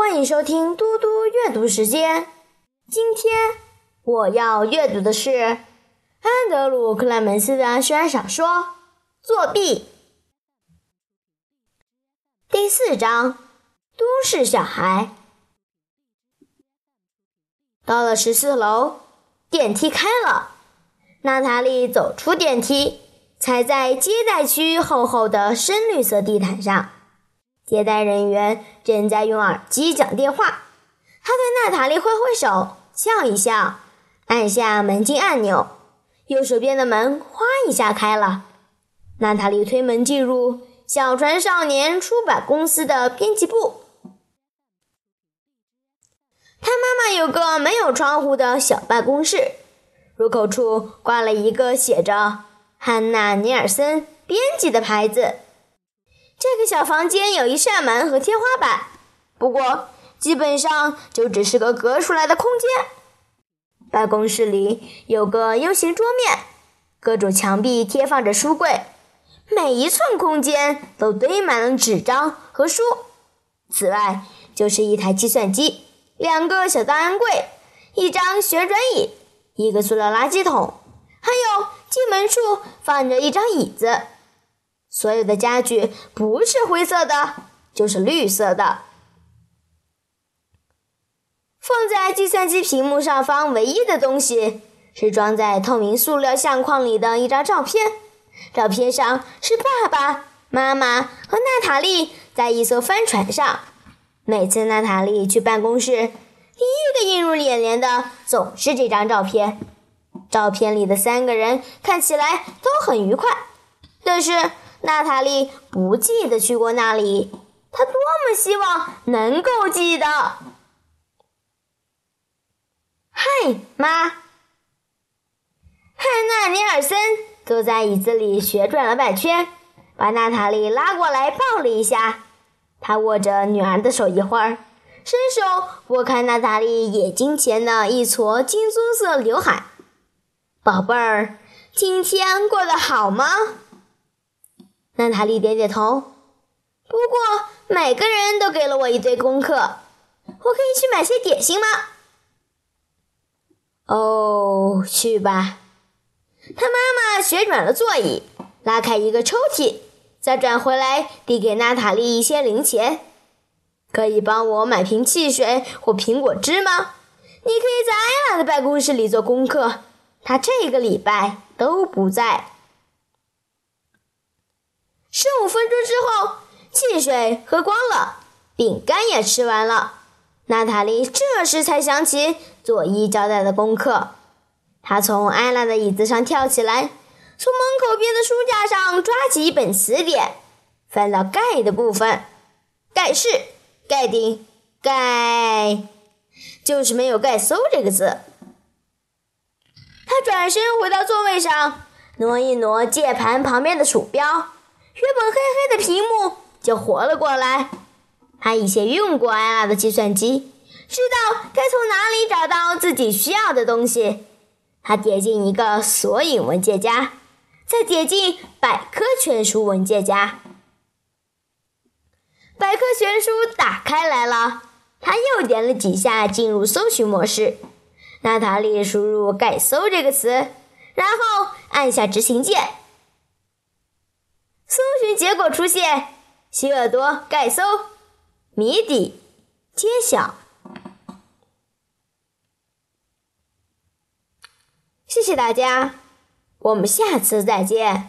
欢迎收听嘟嘟阅读时间。今天我要阅读的是安德鲁·克莱门斯的悬小说《作弊》第四章《都市小孩》。到了十四楼，电梯开了，娜塔莉走出电梯，踩在接待区厚厚的深绿色地毯上。接待人员正在用耳机讲电话，他对娜塔莉挥挥手，笑一笑，按下门禁按钮，右手边的门哗一下开了。娜塔莉推门进入小船少年出版公司的编辑部。他妈妈有个没有窗户的小办公室，入口处挂了一个写着“汉娜·尼尔森编辑”的牌子。这个小房间有一扇门和天花板，不过基本上就只是个隔出来的空间。办公室里有个 U 型桌面，各种墙壁贴放着书柜，每一寸空间都堆满了纸张和书。此外，就是一台计算机、两个小档案柜、一张旋转椅、一个塑料垃圾桶，还有进门处放着一张椅子。所有的家具不是灰色的，就是绿色的。放在计算机屏幕上方唯一的东西是装在透明塑料相框里的一张照片。照片上是爸爸妈妈和娜塔莉在一艘帆船上。每次娜塔莉去办公室，第一个映入眼帘的总是这张照片。照片里的三个人看起来都很愉快，但是。娜塔莉不记得去过那里，她多么希望能够记得。嗨，妈！汉娜·尼尔森坐在椅子里旋转了半圈，把娜塔莉拉过来抱了一下。他握着女儿的手一会儿，伸手拨开娜塔莉眼睛前的一撮金棕色刘海。宝贝儿，今天过得好吗？娜塔莉点点头。不过，每个人都给了我一堆功课，我可以去买些点心吗？哦，去吧。他妈妈旋转了座椅，拉开一个抽屉，再转回来递给娜塔莉一些零钱。可以帮我买瓶汽水或苹果汁吗？你可以在艾拉的办公室里做功课，她这个礼拜都不在。十五分钟之后，汽水喝光了，饼干也吃完了。娜塔莉这时才想起佐伊交代的功课。她从艾拉的椅子上跳起来，从门口边的书架上抓起一本词典，翻到“盖”的部分。盖世、盖顶、盖，就是没有“盖搜”这个字。他转身回到座位上，挪一挪键盘旁边的鼠标。原本黑黑的屏幕就活了过来。他以前用过艾拉的计算机，知道该从哪里找到自己需要的东西。他点进一个索引文件夹，再点进百科全书文件夹。百科全书打开来了，他又点了几下进入搜寻模式。娜塔莉输入“盖搜”这个词，然后按下执行键。结果出现，希尔多盖搜，谜底揭晓。谢谢大家，我们下次再见。